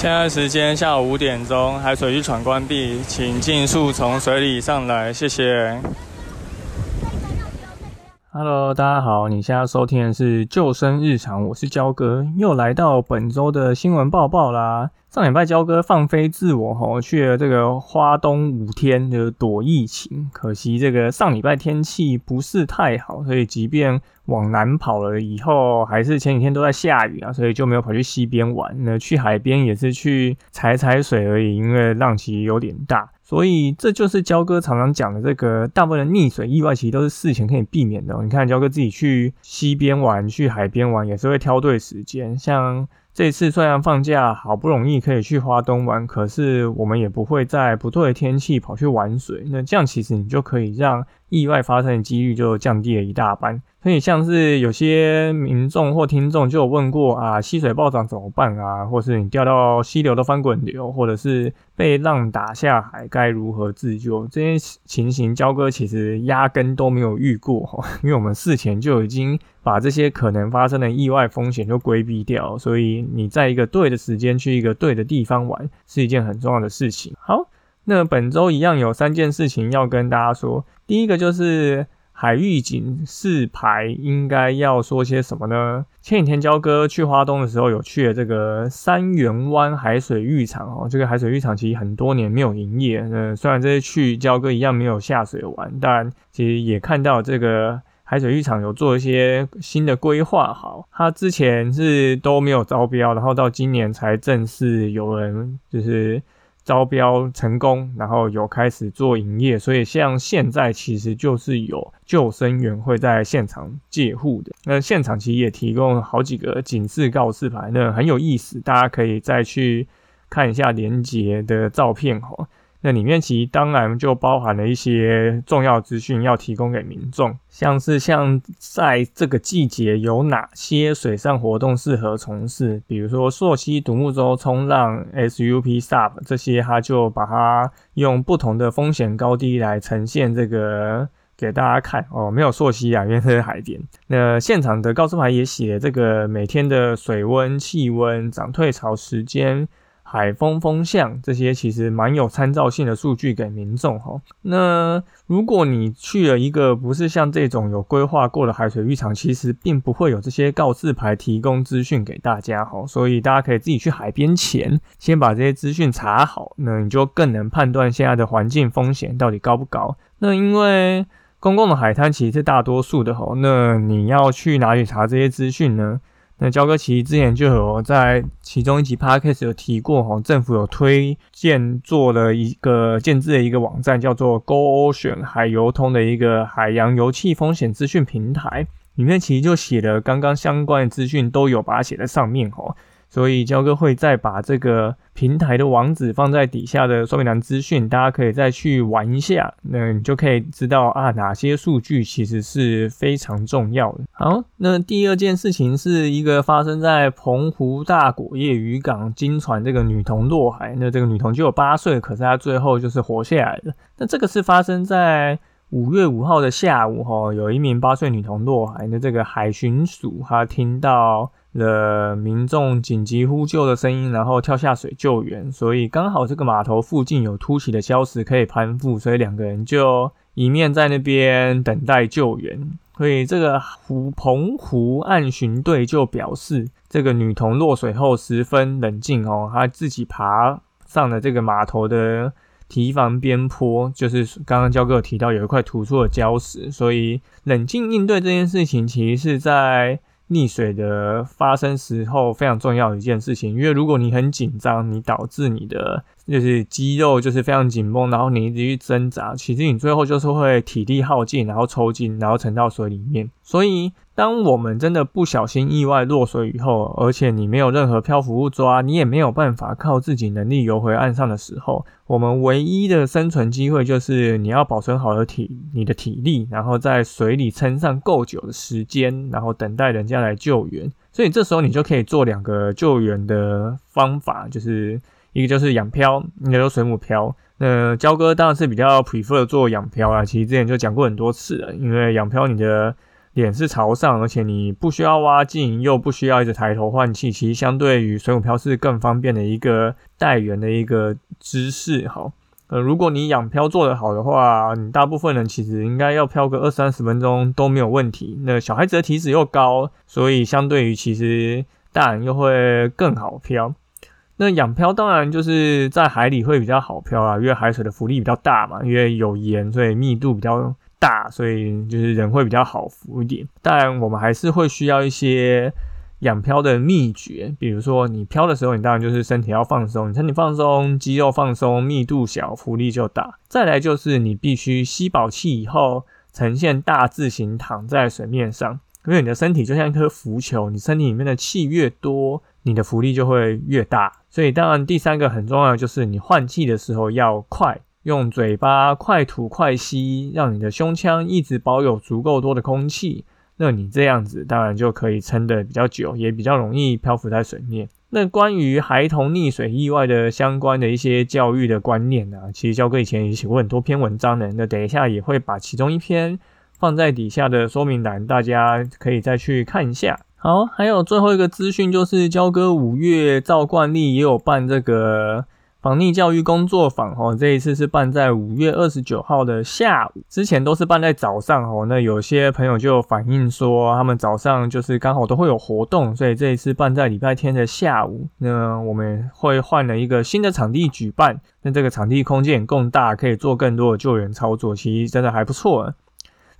现在时间下午五点钟，海水浴场关闭，请尽速从水里上来，谢谢。Hello，大家好，你现在收听的是救生日常，我是焦哥，又来到本周的新闻报报啦。上礼拜焦哥放飞自我吼，去了这个花东五天的躲疫情，可惜这个上礼拜天气不是太好，所以即便往南跑了以后，还是前几天都在下雨啊，所以就没有跑去溪边玩。那去海边也是去踩踩水而已，因为浪其实有点大。所以这就是焦哥常常讲的这个，大部分的溺水意外其实都是事前可以避免的。你看焦哥自己去溪边玩、去海边玩，也是会挑对时间，像。这次虽然放假，好不容易可以去花东玩，可是我们也不会在不对的天气跑去玩水。那这样其实你就可以让意外发生的几率就降低了一大半。所以像是有些民众或听众就有问过啊，溪水暴涨怎么办啊？或是你掉到溪流的翻滚流，或者是被浪打下海，该如何自救？这些情形，焦哥其实压根都没有遇过，因为我们事前就已经把这些可能发生的意外风险就规避掉。所以你在一个对的时间去一个对的地方玩，是一件很重要的事情。好，那本周一样有三件事情要跟大家说，第一个就是。海域警示牌应该要说些什么呢？前几天焦哥去花东的时候，有去了这个三元湾海水浴场哦。这个海水浴场其实很多年没有营业，呃，虽然这次去焦哥一样没有下水玩，但其实也看到这个海水浴场有做一些新的规划。好，它之前是都没有招标，然后到今年才正式有人就是。招标成功，然后有开始做营业，所以像现在其实就是有救生员会在现场借护的。那现场其实也提供好几个警示告示牌，那很有意思，大家可以再去看一下连接的照片哈。那里面其实当然就包含了一些重要资讯要提供给民众，像是像在这个季节有哪些水上活动适合从事，比如说溯溪、独木舟、冲浪、SUP、SUP 这些，他就把它用不同的风险高低来呈现这个给大家看哦。没有溯溪啊，因为是海边。那现场的告示牌也写这个每天的水温、气温、涨退潮时间。海风风向这些其实蛮有参照性的数据给民众哈。那如果你去了一个不是像这种有规划过的海水浴场，其实并不会有这些告示牌提供资讯给大家哈。所以大家可以自己去海边前先把这些资讯查好，那你就更能判断现在的环境风险到底高不高。那因为公共的海滩其实是大多数的哈，那你要去哪里查这些资讯呢？那焦哥其实之前就有在其中一集 podcast 有提过哈，政府有推荐做了一个建制的一个网站，叫做 Go Ocean 海油通的一个海洋油气风险资讯平台，里面其实就写了刚刚相关的资讯都有把它写在上面哈。所以焦哥会再把这个平台的网址放在底下的说明栏资讯，大家可以再去玩一下，那你就可以知道啊哪些数据其实是非常重要的。好，那第二件事情是一个发生在澎湖大果叶渔港金船这个女童落海，那这个女童只有八岁，可是她最后就是活下来了。那这个是发生在五月五号的下午，哈，有一名八岁女童落海，那这个海巡署他听到。了民众紧急呼救的声音，然后跳下水救援，所以刚好这个码头附近有凸起的礁石可以攀附，所以两个人就一面在那边等待救援。所以这个湖澎湖岸巡队就表示，这个女童落水后十分冷静哦，她自己爬上了这个码头的提防边坡，就是刚刚焦哥提到有一块突出的礁石，所以冷静应对这件事情，其实是在。溺水的发生时候非常重要的一件事情，因为如果你很紧张，你导致你的就是肌肉就是非常紧绷，然后你一直去挣扎，其实你最后就是会体力耗尽，然后抽筋，然后沉到水里面。所以，当我们真的不小心意外落水以后，而且你没有任何漂浮物抓，你也没有办法靠自己能力游回岸上的时候，我们唯一的生存机会就是你要保存好的体你的体力，然后在水里撑上够久的时间，然后等待人家来救援。所以这时候你就可以做两个救援的方法，就是一个就是仰漂，一个就是水母漂。那焦哥当然是比较 prefer 做仰漂啦，其实之前就讲过很多次了，因为仰漂你的脸是朝上，而且你不需要挖镜，又不需要一直抬头换气，其实相对于水母漂是更方便的一个带源的一个姿势。好。呃，如果你仰漂做得好的话，你大部分人其实应该要漂个二三十分钟都没有问题。那小孩子的体脂又高，所以相对于其实大人又会更好漂。那养漂当然就是在海里会比较好漂啊，因为海水的浮力比较大嘛，因为有盐，所以密度比较大，所以就是人会比较好浮一点。当然，我们还是会需要一些。养漂的秘诀，比如说你漂的时候，你当然就是身体要放松，你身体放松，肌肉放松，密度小，浮力就大。再来就是你必须吸饱气以后，呈现大字形躺在水面上，因为你的身体就像一颗浮球，你身体里面的气越多，你的浮力就会越大。所以当然第三个很重要就是你换气的时候要快，用嘴巴快吐快吸，让你的胸腔一直保有足够多的空气。那你这样子当然就可以撑得比较久，也比较容易漂浮在水面。那关于孩童溺水意外的相关的一些教育的观念呢，其实教哥以前也写过很多篇文章的。那等一下也会把其中一篇放在底下的说明栏，大家可以再去看一下。好，还有最后一个资讯就是交哥五月照惯例也有办这个。防溺教育工作坊，哦，这一次是办在五月二十九号的下午，之前都是办在早上，哦。那有些朋友就反映说，他们早上就是刚好都会有活动，所以这一次办在礼拜天的下午。那我们会换了一个新的场地举办，那这个场地空间更大，可以做更多的救援操作，其实真的还不错。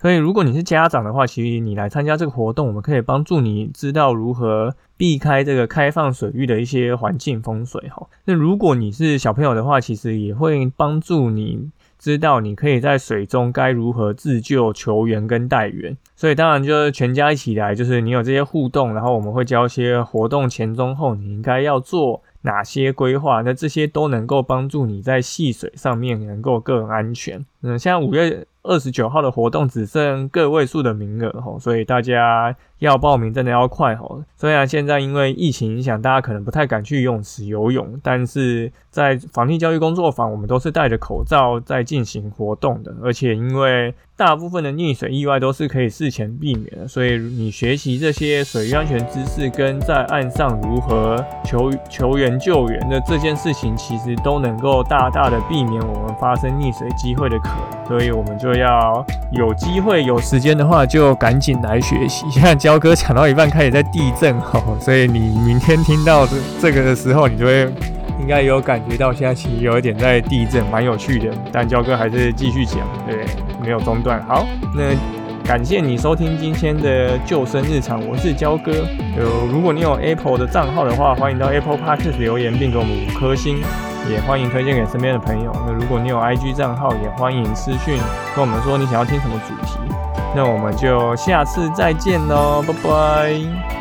所以，如果你是家长的话，其实你来参加这个活动，我们可以帮助你知道如何避开这个开放水域的一些环境风水哈。那如果你是小朋友的话，其实也会帮助你知道你可以在水中该如何自救、求援跟带援。所以，当然就是全家一起来，就是你有这些互动，然后我们会教一些活动前、中、后你应该要做哪些规划，那这些都能够帮助你在戏水上面能够更安全。嗯，像五月。二十九号的活动只剩个位数的名额吼，所以大家要报名真的要快吼。虽然现在因为疫情影响，大家可能不太敢去游泳池游泳，但是在防疫教育工作坊，我们都是戴着口罩在进行活动的，而且因为。大部分的溺水意外都是可以事前避免的，所以你学习这些水域安全知识跟在岸上如何求求援救援的这件事情，其实都能够大大的避免我们发生溺水机会的可能。所以我们就要有机会有时间的话，就赶紧来学习。像焦哥讲到一半开始在地震哦，所以你明天听到这这个的时候，你就会应该有感觉到现在其实有一点在地震，蛮有趣的。但焦哥还是继续讲，对。没有中断，好，那感谢你收听今天的救生日常，我是焦哥。有如果你有 Apple 的账号的话，欢迎到 Apple Podcast 留言并给我们五颗星，也欢迎推荐给身边的朋友。那如果你有 IG 账号，也欢迎私讯跟我们说你想要听什么主题。那我们就下次再见喽，拜拜。